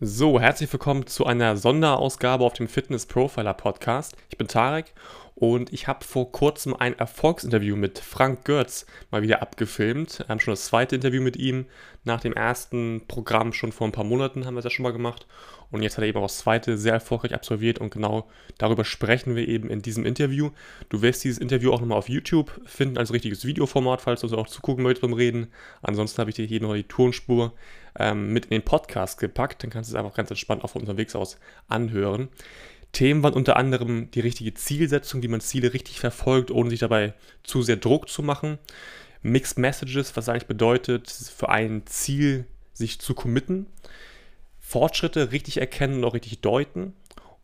So, herzlich willkommen zu einer Sonderausgabe auf dem Fitness Profiler Podcast. Ich bin Tarek und ich habe vor kurzem ein Erfolgsinterview mit Frank Götz mal wieder abgefilmt. Haben schon das zweite Interview mit ihm. Nach dem ersten Programm schon vor ein paar Monaten haben wir das ja schon mal gemacht. Und jetzt hat er eben auch das zweite sehr erfolgreich absolviert und genau darüber sprechen wir eben in diesem Interview. Du wirst dieses Interview auch nochmal auf YouTube finden, als richtiges Videoformat, falls du also auch zugucken möchtest beim Reden. Ansonsten habe ich dir hier noch die Tonspur ähm, mit in den Podcast gepackt. Dann kannst du es einfach ganz entspannt auch von unterwegs aus anhören. Themen waren unter anderem die richtige Zielsetzung, wie man Ziele richtig verfolgt, ohne sich dabei zu sehr Druck zu machen. Mixed Messages, was eigentlich bedeutet, für ein Ziel sich zu committen. Fortschritte richtig erkennen und auch richtig deuten.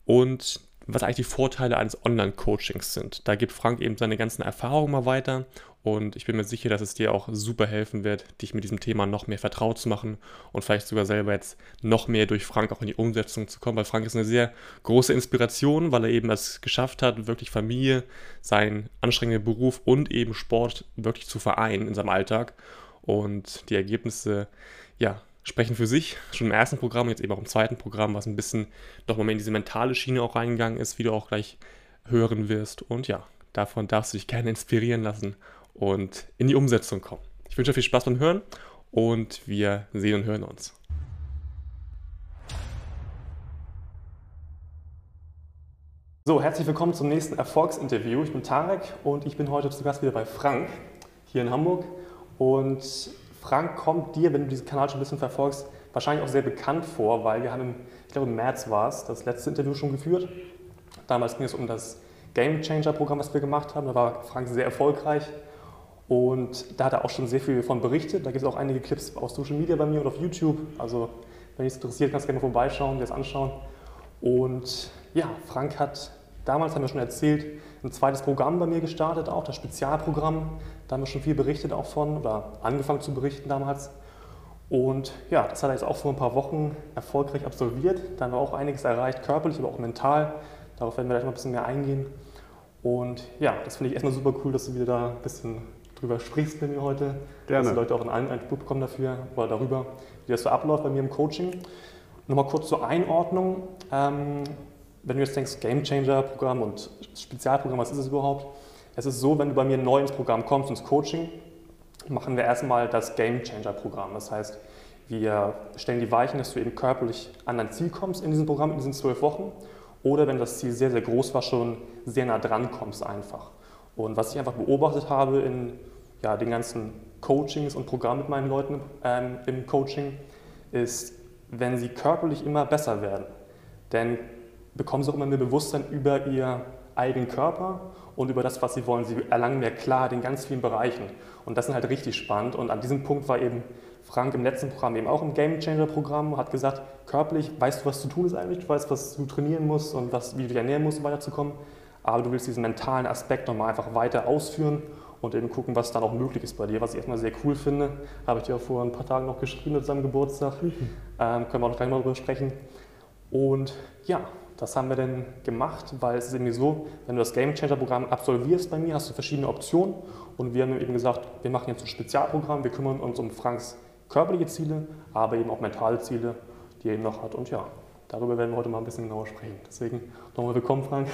Und was eigentlich die Vorteile eines Online-Coachings sind. Da gibt Frank eben seine ganzen Erfahrungen mal weiter und ich bin mir sicher, dass es dir auch super helfen wird, dich mit diesem Thema noch mehr vertraut zu machen und vielleicht sogar selber jetzt noch mehr durch Frank auch in die Umsetzung zu kommen, weil Frank ist eine sehr große Inspiration, weil er eben es geschafft hat, wirklich Familie, seinen anstrengenden Beruf und eben Sport wirklich zu vereinen in seinem Alltag. Und die Ergebnisse, ja, sprechen für sich. Schon im ersten Programm, jetzt eben auch im zweiten Programm, was ein bisschen nochmal mehr in diese mentale Schiene auch reingegangen ist, wie du auch gleich hören wirst. Und ja, davon darfst du dich gerne inspirieren lassen und in die Umsetzung kommen. Ich wünsche dir viel Spaß beim Hören und wir sehen und hören uns. So, herzlich willkommen zum nächsten Erfolgsinterview. Ich bin Tarek und ich bin heute zu Gast wieder bei Frank hier in Hamburg. Und Frank kommt dir, wenn du diesen Kanal schon ein bisschen verfolgst, wahrscheinlich auch sehr bekannt vor, weil wir haben, im, ich glaube im März war es, das letzte Interview schon geführt. Damals ging es um das Game Changer Programm, was wir gemacht haben. Da war Frank sehr erfolgreich und da hat er auch schon sehr viel davon berichtet. Da gibt es auch einige Clips aus Social Media bei mir und auf YouTube. Also, wenn dich interessiert, kannst du gerne vorbeischauen, dir das anschauen. Und ja, Frank hat damals, haben wir schon erzählt, ein zweites Programm bei mir gestartet, auch das Spezialprogramm. Da haben wir schon viel berichtet auch von oder angefangen zu berichten damals. Und ja, das hat er jetzt auch vor ein paar Wochen erfolgreich absolviert. Da haben wir auch einiges erreicht, körperlich, aber auch mental. Darauf werden wir gleich mal ein bisschen mehr eingehen. Und ja, das finde ich erstmal super cool, dass du wieder da ein bisschen drüber sprichst mit mir heute. Gerne. Dass die Leute auch einen Eindruck bekommen dafür oder darüber, wie das so abläuft bei mir im Coaching. Nochmal kurz zur Einordnung. Ähm, wenn du jetzt denkst, Game Changer Programm und Spezialprogramm, was ist es überhaupt? Es ist so, wenn du bei mir neu ins Programm kommst, ins Coaching, machen wir erstmal das Game Changer Programm. Das heißt, wir stellen die Weichen, dass du eben körperlich an dein Ziel kommst in diesem Programm, in diesen zwölf Wochen. Oder wenn das Ziel sehr, sehr groß war, schon sehr nah dran kommst einfach. Und was ich einfach beobachtet habe in ja, den ganzen Coachings und Programmen mit meinen Leuten ähm, im Coaching, ist, wenn sie körperlich immer besser werden, dann bekommen sie auch immer mehr Bewusstsein über ihr eigenen Körper und über das, was sie wollen. Sie erlangen mehr Klarheit in ganz vielen Bereichen. Und das ist halt richtig spannend. Und an diesem Punkt war eben Frank im letzten Programm eben auch im Game Changer Programm, hat gesagt, körperlich weißt du, was zu tun ist eigentlich, du weißt, was du trainieren musst und was, wie du dich ernähren musst, um weiterzukommen. Aber du willst diesen mentalen Aspekt nochmal einfach weiter ausführen und eben gucken, was dann auch möglich ist bei dir. Was ich erstmal sehr cool finde, habe ich dir auch vor ein paar Tagen noch geschrieben mit seinem Geburtstag. Mhm. Ähm, können wir auch gleich mal drüber sprechen. Und ja, das haben wir dann gemacht, weil es ist irgendwie so, wenn du das Game Changer Programm absolvierst bei mir, hast du verschiedene Optionen und wir haben eben gesagt, wir machen jetzt ein Spezialprogramm, wir kümmern uns um Franks körperliche Ziele, aber eben auch mentale Ziele, die er eben noch hat und ja, darüber werden wir heute mal ein bisschen genauer sprechen. Deswegen nochmal willkommen, Frank.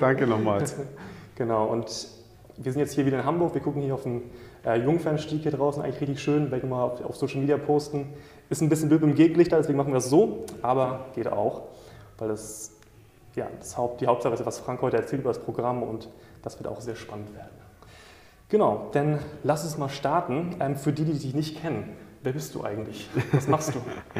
Danke nochmals. genau, und wir sind jetzt hier wieder in Hamburg. Wir gucken hier auf den äh, Jungfernstieg hier draußen, eigentlich richtig schön. Werde ich mal auf, auf, Social Media posten. Ist ein bisschen blöd im Gegenlicht, deswegen machen wir das so, aber geht auch, weil das, ja, das Haupt, die Hauptsache ist, was Frank heute erzählt über das Programm und das wird auch sehr spannend werden. Genau, dann lass uns mal starten. Ähm, für die, die dich nicht kennen, wer bist du eigentlich? Was machst du?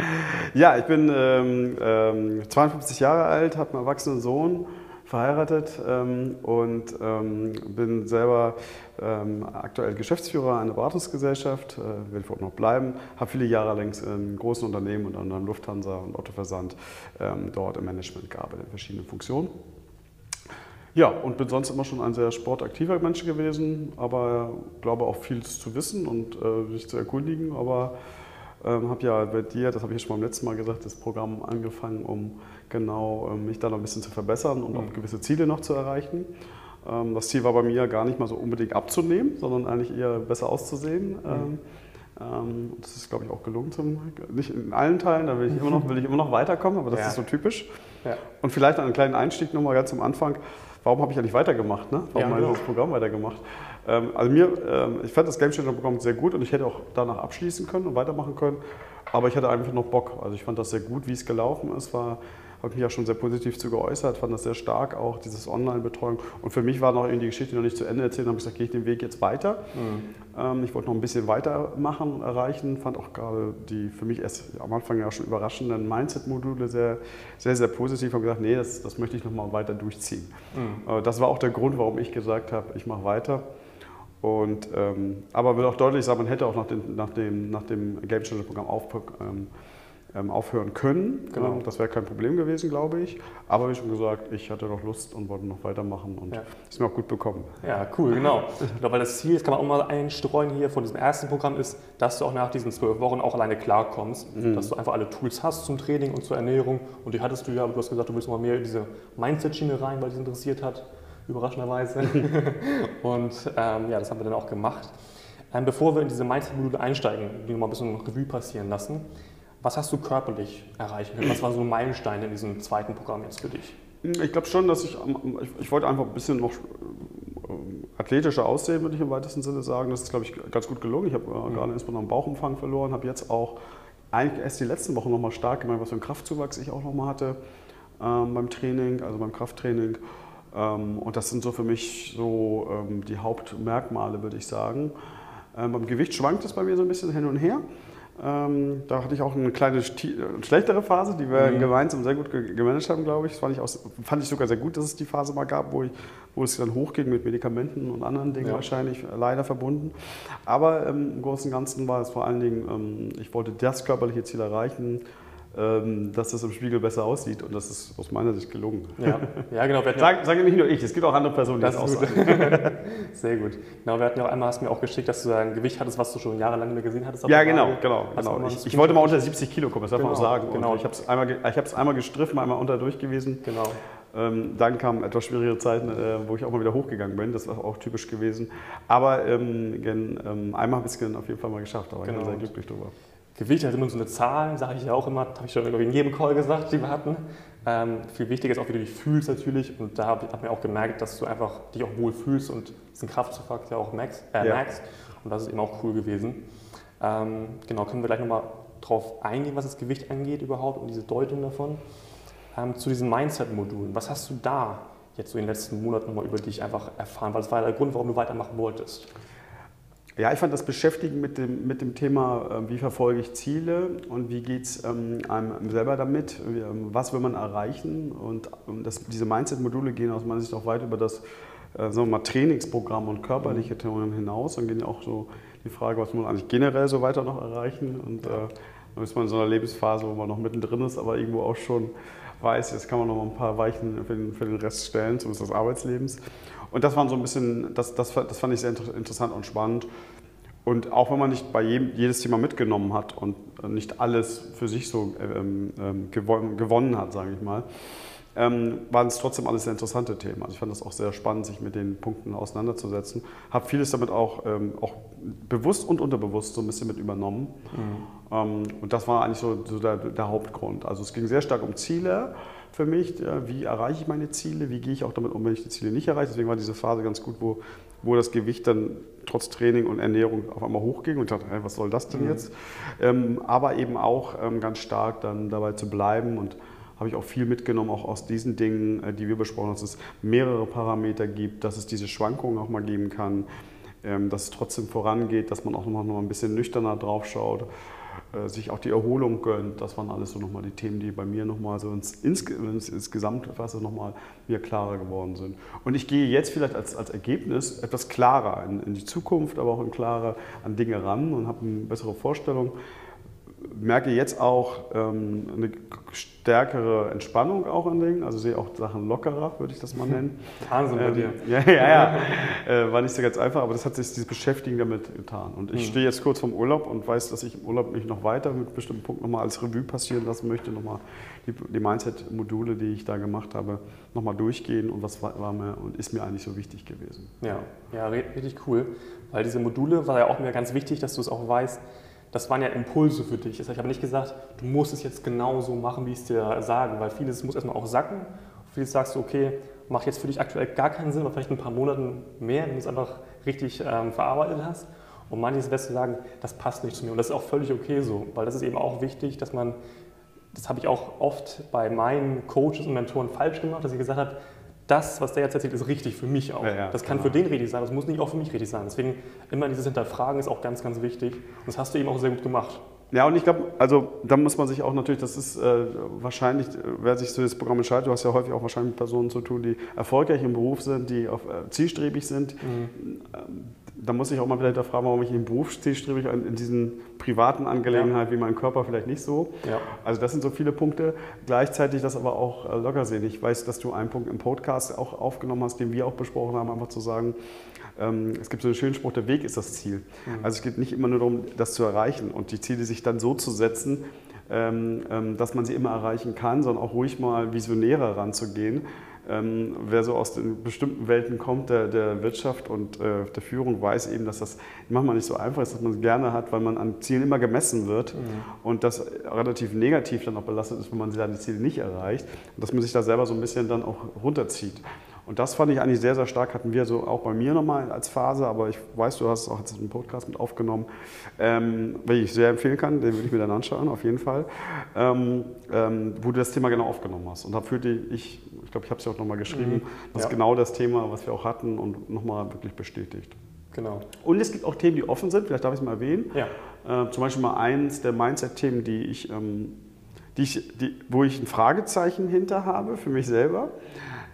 ja, ich bin ähm, ähm, 52 Jahre alt, habe einen erwachsenen Sohn verheiratet ähm, und ähm, bin selber ähm, aktuell Geschäftsführer einer Beratungsgesellschaft, äh, will ich noch bleiben, habe viele Jahre längst in großen Unternehmen, unter anderem Lufthansa und Otto Versand, ähm, dort im Management gearbeitet, in verschiedenen Funktionen. Ja, und bin sonst immer schon ein sehr sportaktiver Mensch gewesen, aber glaube auch viel zu wissen und äh, sich zu erkundigen, aber ähm, habe ja bei dir, das habe ich schon beim letzten Mal gesagt, das Programm angefangen, um genau ähm, mich da noch ein bisschen zu verbessern und mhm. auch gewisse Ziele noch zu erreichen. Ähm, das Ziel war bei mir gar nicht mal so unbedingt abzunehmen, sondern eigentlich eher besser auszusehen. Mhm. Ähm, das ist, glaube ich, auch gelungen. Zum, nicht in allen Teilen, da will ich immer noch, will ich immer noch weiterkommen, aber das ja. ist so typisch. Ja. Und vielleicht einen kleinen Einstieg nochmal ganz am Anfang. Warum habe ich eigentlich weitergemacht? Ne? Warum ja, habe ich das Programm weitergemacht? Also mir, ich fand das Game Changer Programm sehr gut und ich hätte auch danach abschließen können und weitermachen können. Aber ich hatte einfach noch Bock. Also ich fand das sehr gut, wie es gelaufen ist. War habe mich ja schon sehr positiv zu geäußert, fand das sehr stark, auch dieses Online-Betreuung. Und für mich war noch irgendwie die Geschichte noch nicht zu Ende erzählt, habe ich gesagt, gehe ich den Weg jetzt weiter. Mhm. Ähm, ich wollte noch ein bisschen weitermachen, erreichen, fand auch gerade die für mich erst am Anfang ja schon überraschenden Mindset-Module sehr, sehr, sehr positiv und gesagt, nee, das, das möchte ich noch mal weiter durchziehen. Mhm. Äh, das war auch der Grund, warum ich gesagt habe, ich mache weiter. Und, ähm, aber will auch deutlich sagen, man hätte auch nach dem, nach dem, nach dem Game Changer Programm auf, ähm, aufhören können. Genau. Ähm, das wäre kein Problem gewesen, glaube ich. Aber wie schon gesagt, ich hatte noch Lust und wollte noch weitermachen und ja. ist mir auch gut bekommen. Ja, cool, genau. glaube, weil das Ziel, das kann man auch mal einstreuen hier von diesem ersten Programm, ist, dass du auch nach diesen zwölf Wochen auch alleine klarkommst, mhm. dass du einfach alle Tools hast zum Training und zur Ernährung. Und die hattest du ja, aber du hast gesagt, du willst mal mehr in diese Mindset-Schiene rein, weil die interessiert hat, überraschenderweise. und ähm, ja, das haben wir dann auch gemacht. Ähm, bevor wir in diese Mindset-Module einsteigen, die nochmal ein bisschen Revue passieren lassen, was hast du körperlich erreichen können? Was war so ein Meilenstein in diesem zweiten Programm jetzt für dich? Ich glaube schon, dass ich, ich, ich, wollte einfach ein bisschen noch äh, athletischer aussehen, würde ich im weitesten Sinne sagen. Das ist, glaube ich, ganz gut gelungen. Ich habe äh, mhm. gerade insbesondere einen Bauchumfang verloren, habe jetzt auch eigentlich erst die letzten Wochen nochmal stark gemerkt, was für einen Kraftzuwachs ich auch nochmal hatte ähm, beim Training, also beim Krafttraining. Ähm, und das sind so für mich so ähm, die Hauptmerkmale, würde ich sagen. Ähm, beim Gewicht schwankt es bei mir so ein bisschen hin und her. Ähm, da hatte ich auch eine kleine schlechtere Phase, die wir mhm. gemeinsam sehr gut gemanagt haben, glaube ich. Das fand ich, auch, fand ich sogar sehr gut, dass es die Phase mal gab, wo, ich, wo es dann hochging mit Medikamenten und anderen Dingen ja. wahrscheinlich leider verbunden. Aber ähm, im Großen und Ganzen war es vor allen Dingen, ähm, ich wollte das körperliche Ziel erreichen, dass das im Spiegel besser aussieht und das ist aus meiner Sicht gelungen. Ja, ja genau. Sag, sage nicht nur ich, es gibt auch andere Personen, die das, das sagen. Sehr gut. Genau, wir hatten ja auch einmal, hast mir auch geschickt, dass du ein Gewicht hattest, was du schon jahrelang nicht mehr gesehen hattest. Ja, genau, genau. genau. Ich, ich, wollte mal unter 70 Kilo kommen, das darf genau, man auch sagen. Genau. Und ich habe es einmal, einmal gestriffen, einmal unter durch gewesen. Genau. Ähm, dann kamen etwas schwierige Zeiten, äh, wo ich auch mal wieder hochgegangen bin. Das war auch typisch gewesen. Aber ähm, gen, ähm, einmal habe ich es auf jeden Fall mal geschafft. Da war genau. ich sehr glücklich drüber. Gewicht hat immer so eine Zahl, sage ich ja auch immer, habe ich schon in jedem Call gesagt, die wir hatten. Ähm, viel wichtiger ist auch, wie du dich fühlst natürlich. Und da habe ich hab mir auch gemerkt, dass du einfach dich auch wohl fühlst und diesen Kraftfaktor auch merkst, äh, ja. merkst. Und das ist eben auch cool gewesen. Ähm, genau, können wir gleich nochmal drauf eingehen, was das Gewicht angeht überhaupt und diese Deutung davon. Ähm, zu diesen Mindset-Modulen, was hast du da jetzt so in den letzten Monaten nochmal über dich einfach erfahren? Weil das war ja der Grund, warum du weitermachen wolltest. Ja, ich fand das Beschäftigen mit dem, mit dem Thema, ähm, wie verfolge ich Ziele und wie geht es ähm, einem selber damit, ähm, was will man erreichen. Und das, diese Mindset-Module gehen aus meiner Sicht auch weit über das äh, sagen wir mal, Trainingsprogramm und körperliche mhm. Themen hinaus. Dann gehen ja auch so die Frage, was muss man eigentlich generell so weiter noch erreichen. Und äh, dann ist man in so einer Lebensphase, wo man noch mittendrin ist, aber irgendwo auch schon weiß, jetzt kann man noch mal ein paar Weichen für den, für den Rest stellen, zumindest des Arbeitslebens. Und das waren so ein bisschen, das, das, das fand ich sehr interessant und spannend. Und auch wenn man nicht bei jedem, jedes Thema mitgenommen hat und nicht alles für sich so ähm, ähm, gewonnen, hat, sage ich mal, ähm, waren es trotzdem alles sehr interessante Themen. Also ich fand das auch sehr spannend, sich mit den Punkten auseinanderzusetzen. Habe vieles damit auch, ähm, auch bewusst und unterbewusst so ein bisschen mit übernommen. Mhm. Ähm, und das war eigentlich so, so der, der, Hauptgrund. Also es ging sehr stark um Ziele für mich. Ja, wie erreiche ich meine Ziele? Wie gehe ich auch damit um, wenn ich die Ziele nicht erreiche? Deswegen war diese Phase ganz gut, wo, wo das Gewicht dann trotz Training und Ernährung auf einmal hochging und ich dachte, hey, was soll das denn mhm. jetzt? Ähm, aber eben auch ähm, ganz stark dann dabei zu bleiben und habe ich auch viel mitgenommen, auch aus diesen Dingen, äh, die wir besprochen haben, dass es mehrere Parameter gibt, dass es diese Schwankungen auch mal geben kann, ähm, dass es trotzdem vorangeht, dass man auch noch mal ein bisschen nüchterner drauf schaut, äh, sich auch die Erholung gönnt. Das waren alles so nochmal die Themen, die bei mir nochmal so ins, ins, ins Gesamtwasser nochmal mir klarer geworden sind. Und ich gehe jetzt vielleicht als, als Ergebnis etwas klarer in, in die Zukunft, aber auch in klarer an Dinge ran und habe eine bessere Vorstellung merke jetzt auch ähm, eine stärkere Entspannung auch in Dingen, also sehe auch Sachen lockerer, würde ich das mal nennen. Wahnsinn bei dir. Ja, ja, ja. äh, war nicht so ganz einfach, aber das hat sich dieses Beschäftigen damit getan. Und ich mhm. stehe jetzt kurz vorm Urlaub und weiß, dass ich im Urlaub mich noch weiter mit bestimmten Punkten nochmal als Revue passieren lassen möchte, nochmal die, die Mindset-Module, die ich da gemacht habe, nochmal durchgehen und was war, war mir und ist mir eigentlich so wichtig gewesen. Ja, ja, richtig cool, weil diese Module war ja auch mir ganz wichtig, dass du es auch weißt, das waren ja Impulse für dich. Ich habe nicht gesagt, du musst es jetzt genau so machen, wie ich es dir sage, weil vieles muss erstmal auch sacken. Vieles sagst du, okay, macht jetzt für dich aktuell gar keinen Sinn, aber vielleicht in ein paar Monaten mehr, wenn du es einfach richtig ähm, verarbeitet hast. Und manches wirst du sagen, das passt nicht zu mir. Und das ist auch völlig okay so, weil das ist eben auch wichtig, dass man, das habe ich auch oft bei meinen Coaches und Mentoren falsch gemacht, dass ich gesagt habe, das, was der jetzt erzählt, ist richtig für mich auch. Ja, ja, das kann genau. für den richtig sein, das muss nicht auch für mich richtig sein. Deswegen immer dieses Hinterfragen ist auch ganz, ganz wichtig. Und das hast du eben auch sehr gut gemacht. Ja, und ich glaube, also da muss man sich auch natürlich, das ist äh, wahrscheinlich, wer sich für das Programm entscheidet, du hast ja häufig auch wahrscheinlich mit Personen zu tun, die erfolgreich im Beruf sind, die auf, äh, zielstrebig sind. Mhm. Ähm, da muss ich auch mal wieder hinterfragen, warum ich im Beruf zielstrebig in, in diesen privaten Angelegenheiten ja. wie mein Körper vielleicht nicht so. Ja. Also das sind so viele Punkte. Gleichzeitig das aber auch äh, locker sehen. Ich weiß, dass du einen Punkt im Podcast auch aufgenommen hast, den wir auch besprochen haben, einfach zu sagen, ähm, es gibt so einen schönen Spruch, der Weg ist das Ziel. Mhm. Also es geht nicht immer nur darum, das zu erreichen und die Ziele sich dann so zu setzen, ähm, ähm, dass man sie immer erreichen kann, sondern auch ruhig mal visionärer ranzugehen. Wer so aus den bestimmten Welten kommt, der, der Wirtschaft und äh, der Führung, weiß eben, dass das manchmal nicht so einfach ist, dass man es gerne hat, weil man an Zielen immer gemessen wird mhm. und das relativ negativ dann auch belastet ist, wenn man seine Ziele nicht erreicht und dass man sich da selber so ein bisschen dann auch runterzieht. Und das fand ich eigentlich sehr, sehr stark, hatten wir so auch bei mir nochmal als Phase, aber ich weiß, du hast es auch jetzt im Podcast mit aufgenommen, ähm, welchen ich sehr empfehlen kann, den würde ich mir dann anschauen, auf jeden Fall, ähm, ähm, wo du das Thema genau aufgenommen hast. Und da fühlte ich, ich glaube, ich habe es ja auch nochmal geschrieben, mhm. das ja. ist genau das Thema, was wir auch hatten und nochmal wirklich bestätigt. Genau. Und es gibt auch Themen, die offen sind, vielleicht darf ich es mal erwähnen. Ja. Äh, zum Beispiel mal eins der Mindset-Themen, die ich, ähm, die ich die, wo ich ein Fragezeichen hinter habe für mich selber.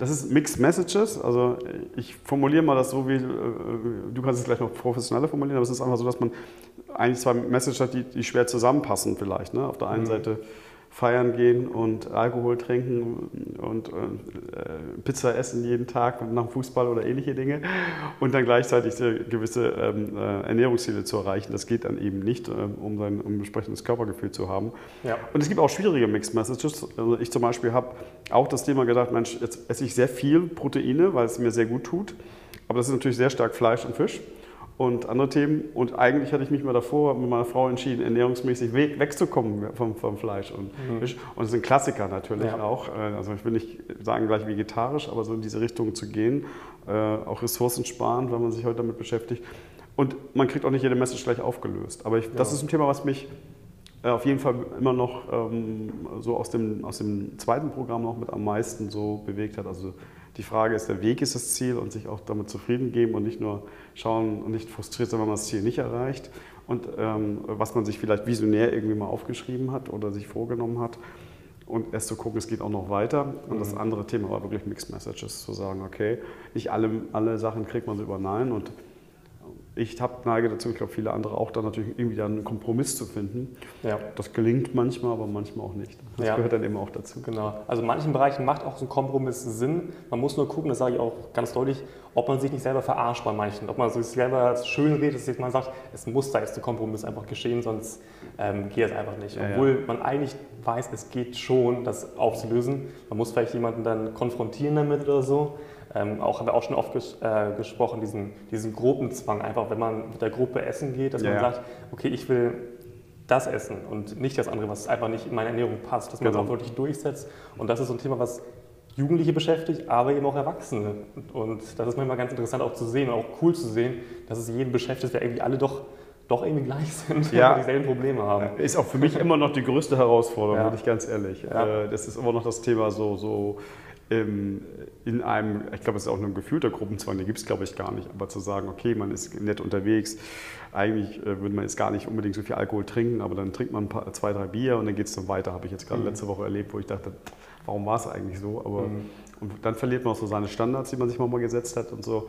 Das ist Mixed Messages. Also ich formuliere mal das so, wie äh, du kannst es gleich noch professioneller formulieren, aber es ist einfach so, dass man eigentlich zwei Messages hat, die, die schwer zusammenpassen vielleicht. Ne? Auf der einen mhm. Seite feiern gehen und Alkohol trinken und äh, Pizza essen jeden Tag nach dem Fußball oder ähnliche Dinge und dann gleichzeitig gewisse ähm, äh, Ernährungsziele zu erreichen. Das geht dann eben nicht, ähm, um sein um entsprechendes Körpergefühl zu haben. Ja. Und es gibt auch schwierige Mixed Messages. Also ich zum Beispiel habe auch das Thema gedacht, Mensch, jetzt esse ich sehr viel Proteine, weil es mir sehr gut tut. Aber das ist natürlich sehr stark Fleisch und Fisch und andere Themen. Und eigentlich hatte ich mich mal davor mit meiner Frau entschieden, ernährungsmäßig weg, wegzukommen vom, vom Fleisch und mhm. Fisch. Und es sind Klassiker natürlich ja. auch. Äh, also ich will nicht sagen gleich vegetarisch, aber so in diese Richtung zu gehen. Äh, auch ressourcensparend, wenn man sich heute damit beschäftigt. Und man kriegt auch nicht jede Message gleich aufgelöst. Aber ich, ja. das ist ein Thema, was mich äh, auf jeden Fall immer noch ähm, so aus dem, aus dem zweiten Programm noch mit am meisten so bewegt hat. Also die Frage ist, der Weg ist das Ziel und sich auch damit zufrieden geben und nicht nur schauen und nicht frustriert sein, wenn man das Ziel nicht erreicht. Und ähm, was man sich vielleicht visionär irgendwie mal aufgeschrieben hat oder sich vorgenommen hat. Und erst zu gucken, es geht auch noch weiter. Und mhm. das andere Thema war wirklich Mixed Messages, zu sagen, okay, nicht alle, alle Sachen kriegt man so über Nein und ich hab, neige dazu, ich glaube viele andere auch, da natürlich irgendwie dann einen Kompromiss zu finden. Ja. Das gelingt manchmal, aber manchmal auch nicht. Das ja. gehört dann eben auch dazu. Genau. Also in manchen Bereichen macht auch so ein Kompromiss Sinn. Man muss nur gucken, das sage ich auch ganz deutlich, ob man sich nicht selber verarscht bei manchen. Ob man sich selber schön redet, dass man sagt, es muss da jetzt ein Kompromiss einfach geschehen, sonst ähm, geht es einfach nicht. Obwohl ja, man eigentlich weiß, es geht schon, das aufzulösen. Man muss vielleicht jemanden dann konfrontieren damit oder so. Ähm, auch haben wir auch schon oft ges äh, gesprochen, diesen, diesen Gruppenzwang, einfach wenn man mit der Gruppe essen geht, dass ja. man sagt, okay, ich will das essen und nicht das andere, was einfach nicht in meine Ernährung passt, dass man es genau. auch wirklich durchsetzt. Und das ist so ein Thema, was Jugendliche beschäftigt, aber eben auch Erwachsene. Und das ist manchmal ganz interessant auch zu sehen und auch cool zu sehen, dass es jeden beschäftigt, der irgendwie alle doch doch irgendwie gleich sind ja. und dieselben Probleme haben. Ist auch für mich immer noch die größte Herausforderung, ja. bin ich ganz ehrlich. Ja. Äh, das ist immer noch das Thema so, so in einem, ich glaube, es ist auch nur ein gefühlter Gruppenzwang, den gibt es, glaube ich, gar nicht, aber zu sagen, okay, man ist nett unterwegs, eigentlich äh, würde man jetzt gar nicht unbedingt so viel Alkohol trinken, aber dann trinkt man paar, zwei, drei Bier und dann geht es dann weiter, habe ich jetzt gerade mhm. letzte Woche erlebt, wo ich dachte, warum war es eigentlich so? Aber mhm. und dann verliert man auch so seine Standards, die man sich mal gesetzt hat und so.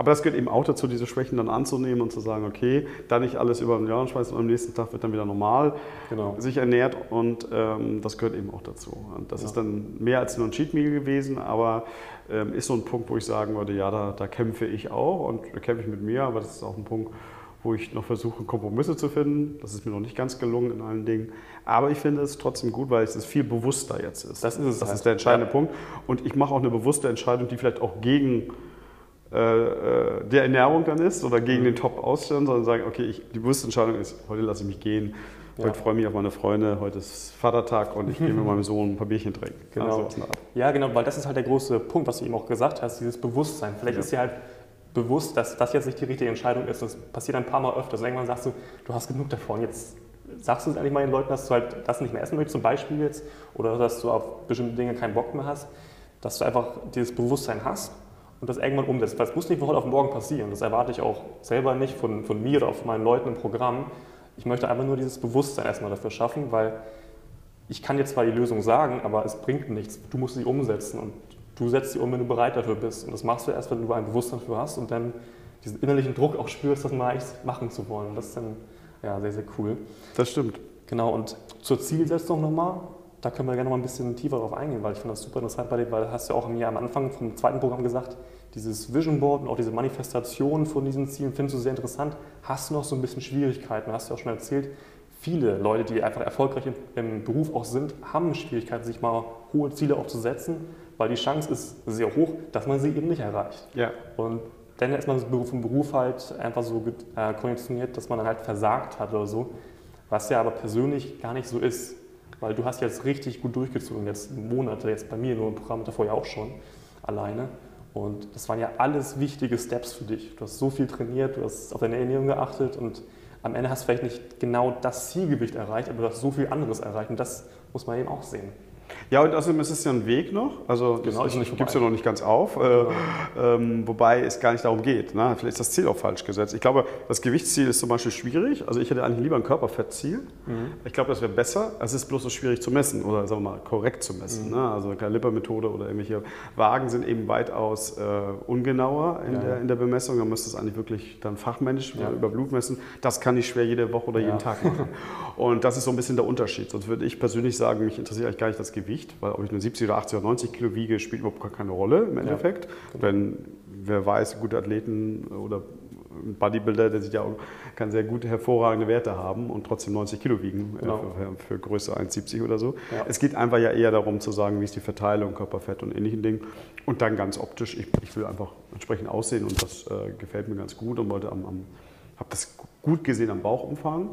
Aber das gehört eben auch dazu, diese Schwächen dann anzunehmen und zu sagen, okay, da nicht alles über den Jahr schmeißen und am nächsten Tag wird dann wieder normal genau. sich ernährt und ähm, das gehört eben auch dazu. Und das ja. ist dann mehr als nur ein Cheat Meal gewesen, aber ähm, ist so ein Punkt, wo ich sagen würde, ja, da, da kämpfe ich auch und da kämpfe ich mit mir, aber das ist auch ein Punkt, wo ich noch versuche, Kompromisse zu finden. Das ist mir noch nicht ganz gelungen in allen Dingen. Aber ich finde es trotzdem gut, weil es viel bewusster jetzt ist. Das ist es. Das halt. ist der entscheidende ja. Punkt. Und ich mache auch eine bewusste Entscheidung, die vielleicht auch gegen der Ernährung dann ist oder gegen den Top ausstellen, sondern sagen, okay, ich, die bewusste Entscheidung ist, heute lasse ich mich gehen, heute ja. freue ich mich auf meine Freunde, heute ist Vatertag und ich gehe mit meinem Sohn ein paar Bierchen trinken. Genau. Also, ja, genau, weil das ist halt der große Punkt, was du eben auch gesagt hast, dieses Bewusstsein. Vielleicht ja. ist dir halt bewusst, dass das jetzt nicht die richtige Entscheidung ist. Das passiert ein paar Mal öfter. Also irgendwann sagst du, du hast genug davon, jetzt sagst du es eigentlich mal den Leuten, dass du halt das nicht mehr essen willst, zum Beispiel jetzt, oder dass du auf bestimmte Dinge keinen Bock mehr hast, dass du einfach dieses Bewusstsein hast und das irgendwann umsetzt. Weil es muss nicht von heute auf morgen passieren. Das erwarte ich auch selber nicht von, von mir oder von meinen Leuten im Programm. Ich möchte einfach nur dieses Bewusstsein erstmal dafür schaffen, weil ich kann jetzt zwar die Lösung sagen, aber es bringt nichts. Du musst sie umsetzen und du setzt sie um, wenn du bereit dafür bist. Und das machst du erst, wenn du ein Bewusstsein dafür hast und dann diesen innerlichen Druck auch spürst, das mal machen zu wollen. Und das ist dann ja, sehr, sehr cool. Das stimmt. Genau, und zur Zielsetzung nochmal da können wir gerne noch mal ein bisschen tiefer drauf eingehen, weil ich finde das super interessant bei dir, weil du hast ja auch mir am Anfang vom zweiten Programm gesagt, dieses Vision Board und auch diese Manifestation von diesen Zielen findest du sehr interessant. Hast du noch so ein bisschen Schwierigkeiten? Hast du auch schon erzählt, viele Leute, die einfach erfolgreich im, im Beruf auch sind, haben Schwierigkeiten, sich mal hohe Ziele auch zu setzen, weil die Chance ist sehr hoch, dass man sie eben nicht erreicht. Ja. Und dann ist man vom Beruf halt einfach so äh, konditioniert, dass man dann halt versagt hat oder so, was ja aber persönlich gar nicht so ist. Weil du hast jetzt richtig gut durchgezogen, jetzt Monate, jetzt bei mir nur im Programm, davor ja auch schon alleine. Und das waren ja alles wichtige Steps für dich. Du hast so viel trainiert, du hast auf deine Ernährung geachtet und am Ende hast du vielleicht nicht genau das Zielgewicht erreicht, aber du hast so viel anderes erreicht und das muss man eben auch sehen. Ja, und außerdem ist es ja ein Weg noch. Also genau, das gibt es ja noch nicht ganz auf. Äh, genau. ähm, wobei es gar nicht darum geht. Ne? Vielleicht ist das Ziel auch falsch gesetzt. Ich glaube, das Gewichtsziel ist zum Beispiel schwierig. Also ich hätte eigentlich lieber ein Körperfettziel. Mhm. Ich glaube, das wäre besser. Es ist bloß so schwierig zu messen oder sagen wir mal korrekt zu messen. Mhm. Ne? Also Kalibermethode oder irgendwelche Wagen sind eben weitaus äh, ungenauer in, ja. der, in der Bemessung. Da müsste es eigentlich wirklich dann fachmännisch ja. über Blut messen. Das kann ich schwer jede Woche oder ja. jeden Tag machen. Und das ist so ein bisschen der Unterschied. Sonst würde ich persönlich sagen, mich interessiert eigentlich gar nicht das Gewicht. Gewicht, weil ob ich nur 70 oder 80 oder 90 Kilo wiege, spielt überhaupt gar keine Rolle im Endeffekt. Ja. Denn wer weiß, gute Athleten oder ein Bodybuilder, der sieht ja auch, kann sehr gute, hervorragende Werte haben und trotzdem 90 Kilo wiegen äh, genau. für, für, Größe 1,70 oder so. Ja. Es geht einfach ja eher darum zu sagen, wie ist die Verteilung, Körperfett und ähnlichen Dingen. Und dann ganz optisch, ich, ich will einfach entsprechend aussehen und das äh, gefällt mir ganz gut und wollte am, am habe das gut gesehen am Bauchumfang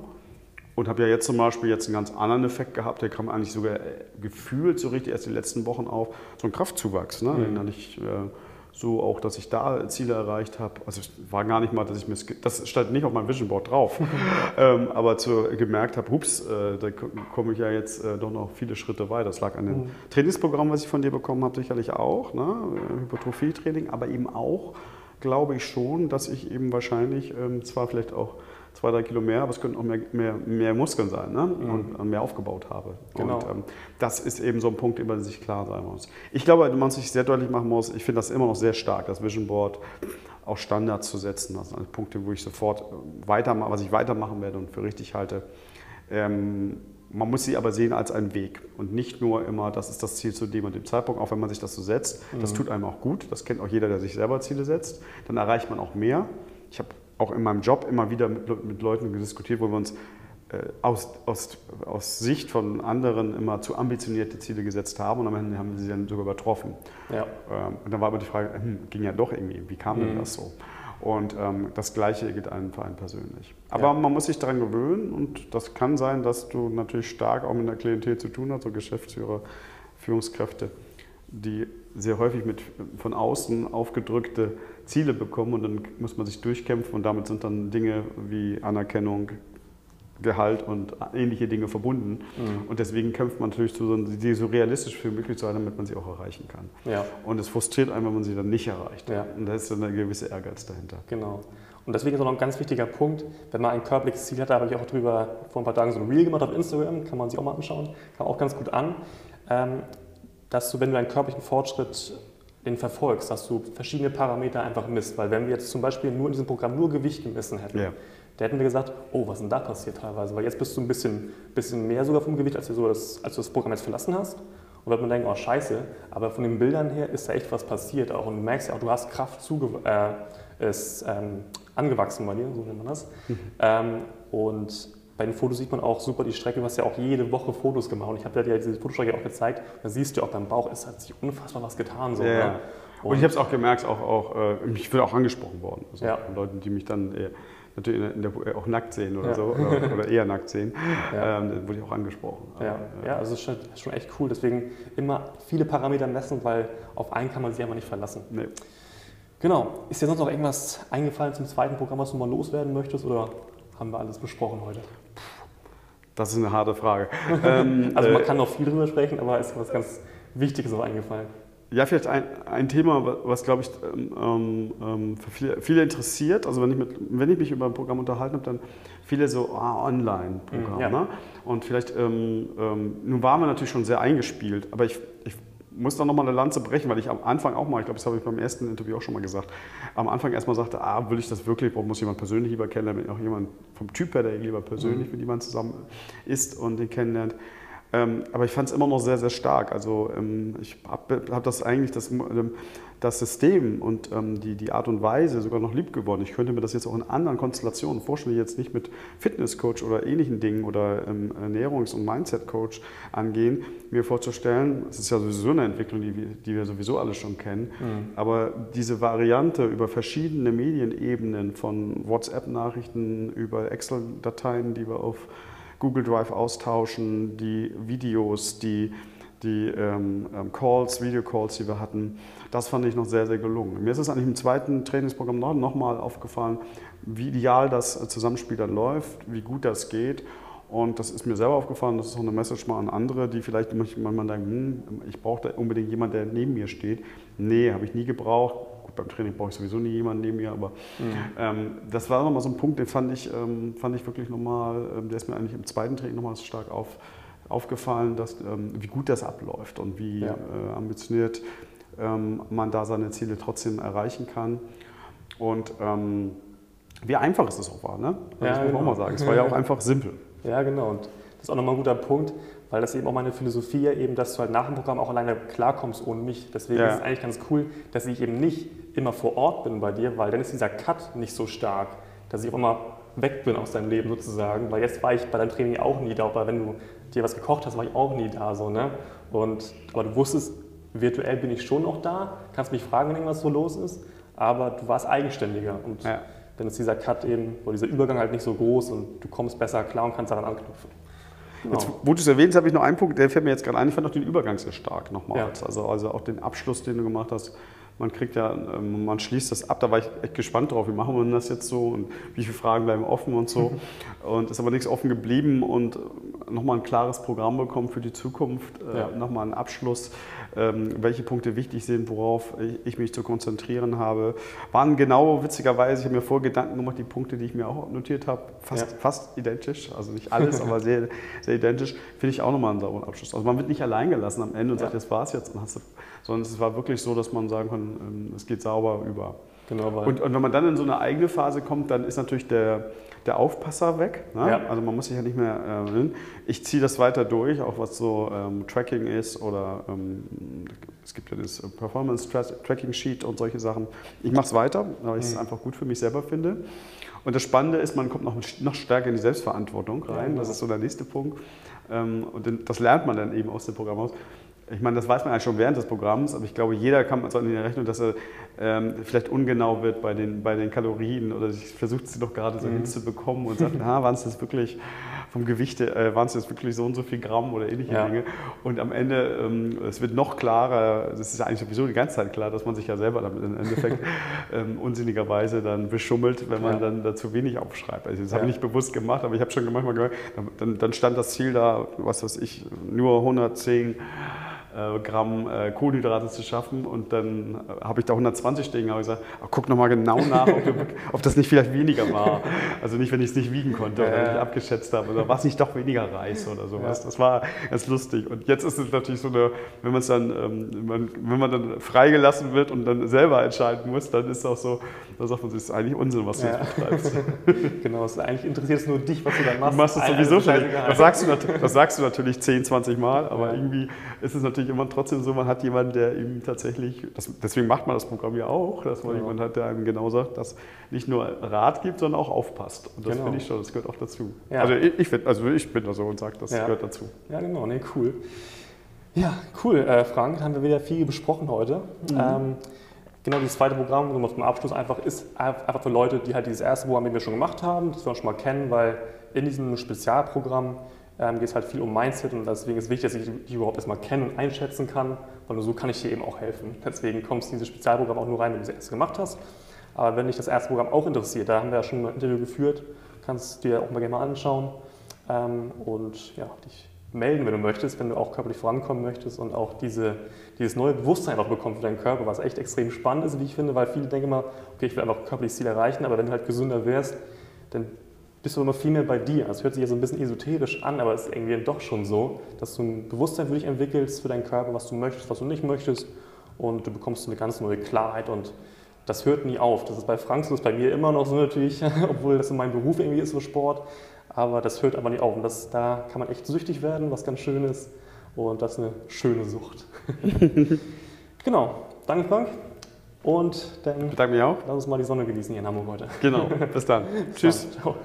und habe ja jetzt zum Beispiel jetzt einen ganz anderen Effekt gehabt, der kam eigentlich sogar äh, gefühlt so richtig erst die letzten Wochen auf, so ein Kraftzuwachs. Ne? Mhm. Den ich äh, so auch, dass ich da Ziele erreicht habe. Also es war gar nicht mal, dass ich mir, das stand nicht auf meinem Vision Board drauf, ähm, aber zu, gemerkt habe, hups, äh, da komme ich ja jetzt äh, doch noch viele Schritte weiter. Das lag an dem mhm. Trainingsprogramm, was ich von dir bekommen habe, sicherlich auch, ne? Hypertrophie-Training, aber eben auch, glaube ich schon, dass ich eben wahrscheinlich ähm, zwar vielleicht auch zwei, drei Kilo mehr, aber es könnten auch mehr, mehr, mehr Muskeln sein ne? Mhm. und mehr aufgebaut habe. Genau. Und ähm, das ist eben so ein Punkt, über den sich klar sein muss. Ich glaube, man sich sehr deutlich machen muss, ich finde das immer noch sehr stark, das Vision Board auch Standards zu setzen. Das sind Punkte, wo ich sofort weitermache, was ich weitermachen werde und für richtig halte. Ähm, man muss sie aber sehen als einen Weg und nicht nur immer, das ist das Ziel zu dem und dem Zeitpunkt, auch wenn man sich das so setzt. Das mhm. tut einem auch gut. Das kennt auch jeder, der sich selber Ziele setzt. Dann erreicht man auch mehr. Ich habe auch in meinem Job immer wieder mit, mit Leuten diskutiert, wo wir uns äh, aus, aus, aus Sicht von anderen immer zu ambitionierte Ziele gesetzt haben und am Ende haben wir sie dann sogar übertroffen. Ja. Ähm, und dann war aber die Frage, hm, ging ja doch irgendwie, wie kam mhm. denn das so? Und ähm, das Gleiche gilt einem Verein persönlich. Aber ja. man muss sich daran gewöhnen und das kann sein, dass du natürlich stark auch mit der Klientel zu tun hast, so Geschäftsführer, Führungskräfte, die sehr häufig mit von außen aufgedrückte Ziele bekommen und dann muss man sich durchkämpfen und damit sind dann Dinge wie Anerkennung, Gehalt und ähnliche Dinge verbunden. Mhm. Und deswegen kämpft man natürlich so, die so realistisch wie möglich zu sein, damit man sie auch erreichen kann. Ja. Und es frustriert einen, wenn man sie dann nicht erreicht. Ja. Und da ist dann ein gewisser Ehrgeiz dahinter. Genau. Und deswegen ist auch noch ein ganz wichtiger Punkt, wenn man ein körperliches Ziel hat, da habe ich auch drüber vor ein paar Tagen so ein Reel gemacht auf Instagram, kann man sich auch mal anschauen, kam auch ganz gut an, ähm, dass du, wenn du einen körperlichen Fortschritt den verfolgst, dass du verschiedene Parameter einfach misst. Weil wenn wir jetzt zum Beispiel nur in diesem Programm nur Gewicht gemessen hätten, ja. Da hätten wir gesagt, oh, was ist denn da passiert teilweise? Weil jetzt bist du ein bisschen, bisschen mehr sogar vom Gewicht, als du, so das, als du das Programm jetzt verlassen hast. Und wird man denken, oh scheiße, aber von den Bildern her ist da echt was passiert auch. Und du merkst ja auch, du hast Kraft zuge äh, ist, ähm, angewachsen bei dir, so nennt man das. Mhm. Ähm, und bei den Fotos sieht man auch super die Strecke. Du hast ja auch jede Woche Fotos gemacht. Und ich habe dir ja diese Fotostrecke auch gezeigt. Da siehst du auch beim Bauch, es hat sich unfassbar was getan. So, Ja, ne? ja. Und, ich habe es auch gemerkt, auch, auch äh, ich bin auch angesprochen worden. Also Ja. von Leuten, die mich dann äh, natürlich in der, in der, auch nackt sehen oder Ja. so, oder, oder eher nackt sehen, Ja. ähm, dann wurde ich auch angesprochen. Ja, Aber, äh, ja, also es ist schon, ist schon echt cool. Deswegen immer viele Parameter messen, weil auf einen kann man sich einfach nicht verlassen. nee. Genau. Ist dir sonst noch irgendwas eingefallen zum zweiten Programm, was du mal loswerden möchtest? Oder haben wir alles besprochen heute? Das ist eine harte Frage. ähm, Also man äh, kann noch viel drüber sprechen, aber ist was ganz Wichtiges auch eingefallen. Ja, vielleicht ein, ein Thema, was, glaube ich, ähm, ähm, für viele, viele interessiert. Also wenn ich, mit, wenn ich mich über ein Programm unterhalten habe, dann viele so ah, Online-Programm. Mhm, ja. ne? Und vielleicht, ähm, ähm, nun waren wir natürlich schon sehr eingespielt, aber ich, ich muss da nochmal eine Lanze brechen, weil ich am Anfang auch mal, ich glaube, das habe ich beim ersten Interview auch schon mal gesagt, am Anfang erstmal sagte, ah, will ich das wirklich, warum muss jemand persönlich lieber kennenlernen, auch jemand vom Typ her, der lieber persönlich mit jemandem zusammen ist und den kennenlernt. Ähm, aber ich fand es immer noch sehr, sehr stark. Also ähm, ich habe hab das eigentlich, das, ähm, das System und ähm, die, die Art und Weise sogar noch lieb geworden. Ich könnte mir das jetzt auch in anderen Konstellationen vorstellen, jetzt nicht mit Fitnesscoach oder ähnlichen Dingen oder ähm, Ernährungs- und Mindset-Coach angehen, mir vorzustellen, es ist ja sowieso eine Entwicklung, die, wir- die wir sowieso alle schon kennen, aber diese Variante über verschiedene Medienebenen von WhatsApp-Nachrichten, über Excel-Dateien, die wir auf Google Drive austauschen, die Videos, die, die ähm, ähm, Calls, Videocalls, die wir hatten, das fand ich noch sehr, sehr gelungen. Mir ist es eigentlich im zweiten Trainingsprogramm noch, noch mal aufgefallen, wie ideal das äh, Zusammenspiel dann läuft, wie gut das geht. Und das ist mir selber aufgefallen, das ist auch eine Message mal an andere, die vielleicht manchmal denken, hm, ich brauche da unbedingt jemanden, der neben mir steht. Nee, habe ich nie gebraucht. Beim Training brauche ich sowieso nie jemanden neben mir, aber ähm, das war nochmal so ein Punkt, den fand ich, ähm, fand ich wirklich nochmal, ähm, der ist mir eigentlich im zweiten Training nochmal stark auf, aufgefallen, dass, ähm, wie gut das abläuft und wie Ja. äh, ambitioniert ähm, man da seine Ziele trotzdem erreichen kann. Und ähm, wie einfach es auch war, ne? Also Ja, das muss man genau. auch mal sagen. Es war ja auch einfach simpel. Ja, genau. Und das ist auch nochmal ein guter Punkt, weil das eben auch meine Philosophie ja eben, dass du halt nach dem Programm auch alleine klarkommst ohne mich. Deswegen Ja. ist es eigentlich ganz cool, dass ich eben nicht immer vor Ort bin bei dir, weil dann ist dieser Cut nicht so stark, dass ich auch immer weg bin aus deinem Leben sozusagen. Weil jetzt war ich bei deinem Training auch nie da, aber wenn du dir was gekocht hast, war ich auch nie da. So, ne? Und, aber du wusstest, virtuell bin ich schon noch da, kannst mich fragen, wenn irgendwas so los ist, aber du warst eigenständiger. Und Ja. dann ist dieser Cut eben, oder dieser Übergang halt nicht so groß und du kommst besser klar und kannst daran anknüpfen. Genau. Jetzt, wo du es erwähnst, habe ich noch einen Punkt, der fällt mir jetzt gerade ein. Ich fand auch den Übergang sehr stark nochmals. Ja. Also, also auch den Abschluss, den du gemacht hast. Man kriegt ja, ähm, man schließt das ab. Da war ich echt gespannt drauf. Wie machen wir denn das jetzt so und wie viele Fragen bleiben offen und so. und ist aber nichts offen geblieben und nochmal ein klares Programm bekommen für die Zukunft. Äh, Ja. Nochmal einen Abschluss, ähm, welche Punkte wichtig sind, worauf ich, ich mich zu konzentrieren habe. Waren genau, witzigerweise, ich habe mir vor Gedanken gemacht, die Punkte, die ich mir auch notiert habe, fast, Ja. fast identisch. Also nicht alles, aber sehr, sehr identisch. Finde ich auch nochmal einen sauberen Abschluss. Also man wird nicht allein gelassen am Ende und Ja. sagt, das war's jetzt. Und hast du, sondern es war wirklich so, dass man sagen kann, ähm, es geht sauber über. Genau, Und, und wenn man dann in so eine eigene Phase kommt, dann ist natürlich der, der Aufpasser weg. Ne? Ja. Also man muss sich ja nicht mehr äh. Ich ziehe das weiter durch, auch was so ähm, Tracking ist oder ähm, es gibt ja das Performance Tra- Tracking Sheet und solche Sachen. Ich mache es weiter, weil ich es Mhm. einfach gut für mich selber finde. Und das Spannende ist, man kommt noch, noch stärker in die Selbstverantwortung Ja, rein. genau. Das ist so der nächste Punkt. Ähm, und das lernt man dann eben aus dem Programm aus. Ich meine, das weiß man eigentlich schon während des Programms, aber ich glaube, jeder kann so in die Rechnung, dass er ähm, vielleicht ungenau wird bei den, bei den Kalorien oder sich versucht sie doch gerade so Mhm. hinzubekommen und sagt, na, waren es das wirklich vom Gewicht, äh, waren es jetzt wirklich so und so viel Gramm oder ähnliche Ja. Dinge. Und am Ende, ähm, es wird noch klarer, das ist ja eigentlich sowieso die ganze Zeit klar, dass man sich ja selber damit im Endeffekt ähm, unsinnigerweise dann beschummelt, wenn man Ja. dann da zu wenig aufschreibt. Also das Ja. habe ich nicht bewusst gemacht, aber ich habe schon manchmal gehört, dann, dann stand das Ziel da, was weiß ich, nur 110 äh, Gramm äh, Kohlenhydrate zu schaffen und dann äh, habe ich da 120 stehen, habe ich gesagt, ah, guck nochmal genau nach, ob, du, ob das nicht vielleicht weniger war. Also nicht, wenn ich es nicht wiegen konnte oder ich abgeschätzt habe oder war es nicht doch weniger Reis oder sowas. Das war ganz lustig. Und jetzt ist es natürlich so eine, wenn man es dann, ähm, wenn man dann freigelassen wird und dann selber entscheiden muss, dann ist es auch so, da sagt man sich, das ist eigentlich Unsinn, was du Ja. jetzt betreibst. genau, es eigentlich interessiert es nur dich, was du dann machst. Du machst es Allen sowieso scheißegal. Das sagst, du, das sagst du natürlich 10, 20 Mal, aber Ja. irgendwie ist es natürlich immer trotzdem so, man hat jemanden, der ihm tatsächlich, das, deswegen macht man das Programm ja auch, dass man genau. jemanden hat, der einem genau sagt, dass nicht nur Rat gibt, sondern auch aufpasst. Und das genau. finde ich schon, das gehört auch dazu. Ja. Also, ich, ich, find, also ich bin da so und sage, das gehört dazu. Ja, genau, nee, cool. Ja, cool, äh, Frank, haben wir wieder viel besprochen heute. Mhm. Ähm, genau dieses zweite Programm, so zum Abschluss einfach, ist einfach für Leute, die halt dieses erste Programm mit mir schon gemacht haben, das wir schon mal kennen, weil in diesem Spezialprogramm ähm, geht es halt viel um Mindset und deswegen ist es wichtig, dass ich die überhaupt erstmal kennen und einschätzen kann, weil nur so kann ich dir eben auch helfen. Deswegen kommst du in dieses Spezialprogramm auch nur rein, wenn du das erste gemacht hast. Aber wenn dich das erste Programm auch interessiert, da haben wir ja schon ein Interview geführt, kannst du dir auch mal gerne mal anschauen ähm, und ja, dich melden, wenn du möchtest, wenn du auch körperlich vorankommen möchtest und auch diese, dieses neue Bewusstsein auch bekommst für deinen Körper, was echt extrem spannend ist, wie ich finde, weil viele denken immer, okay, ich will einfach körperliches Ziel erreichen, aber wenn du halt gesünder wärst, dann bist du immer viel mehr bei dir. Das hört sich ja so ein bisschen esoterisch an, aber es ist irgendwie doch schon so, dass du ein Bewusstsein für dich entwickelst, für deinen Körper, was du möchtest, was du nicht möchtest und du bekommst eine ganz neue Klarheit und das hört nie auf. Das ist bei Frank so, ist bei mir immer noch so natürlich, obwohl das in meinem Beruf irgendwie ist, so Sport. Aber das hört aber nicht auf. Und das, da kann man echt süchtig werden, was ganz schön ist. Und das ist eine schöne Sucht. genau. Danke, Frank. Und dann bedanke mich auch. lass uns mal die Sonne genießen hier in Hamburg heute. Genau. Bis dann. Bis Tschüss. Dann. Ciao.